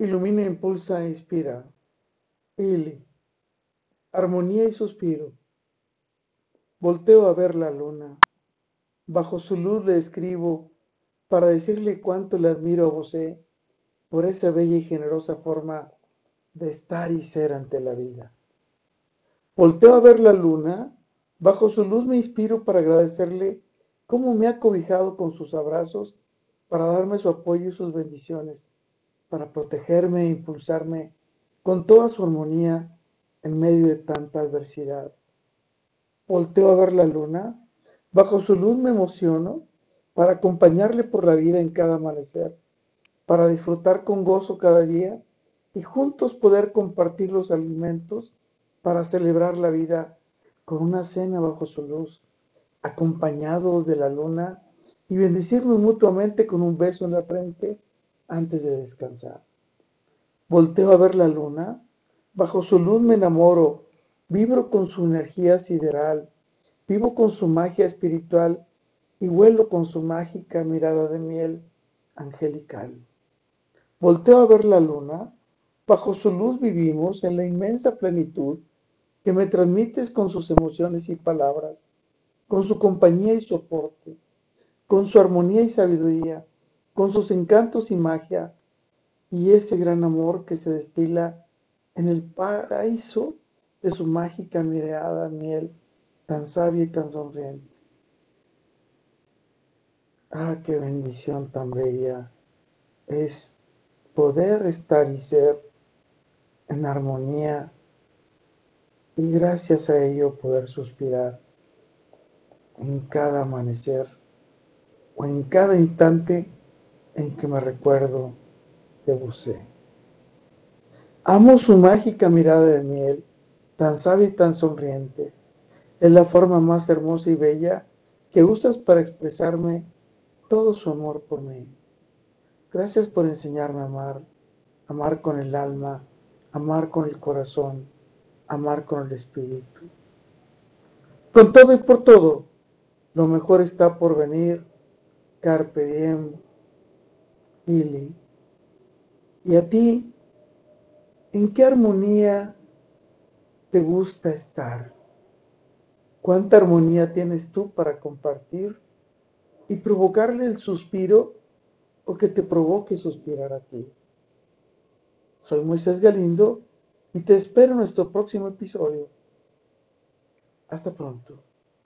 ilumina, impulsa e inspira. Ili, armonía y suspiro. Volteo a ver la luna. Bajo su luz le escribo para decirle cuánto le admiro a José por esa bella y generosa forma de estar y ser ante la vida. Volteo a ver la luna, bajo su luz me inspiro para agradecerle cómo me ha cobijado con sus abrazos, para darme su apoyo y sus bendiciones, para protegerme e impulsarme con toda su armonía en medio de tanta adversidad. Volteo a ver la luna, bajo su luz me emociono para acompañarle por la vida en cada amanecer, para disfrutar con gozo cada día y juntos poder compartir los alimentos para celebrar la vida con una cena bajo su luz, acompañados de la luna y bendecirnos mutuamente con un beso en la frente antes de descansar. Volteo a ver la luna, bajo su luz me enamoro, vibro con su energía sideral, vivo con su magia espiritual y vuelo con su mágica mirada de miel angelical. Volteo a ver la luna, bajo su luz vivimos en la inmensa plenitud que me transmites con sus emociones y palabras, con su compañía y soporte, con su armonía y sabiduría, con sus encantos y magia, y ese gran amor que se destila en el paraíso de su mágica mirada miel, tan sabia y tan sonriente. Ah, qué bendición tan bella es poder estar y ser en armonía y gracias a ello poder suspirar en cada amanecer o en cada instante en que me recuerdo de Busé. Amo su mágica mirada de miel, tan sabia y tan sonriente. Es la forma más hermosa y bella que usas para expresarme todo su amor por mí. Gracias por enseñarme a amar, amar con el alma, amar con el corazón amar con el Espíritu. Con todo y por todo, lo mejor está por venir. Carpe diem, ¿Y a ti, en qué armonía te gusta estar? ¿Cuánta armonía tienes tú para compartir y provocarle el suspiro o que te provoque suspirar a ti? Soy Moisés Galindo y te espero en nuestro próximo episodio. Hasta pronto.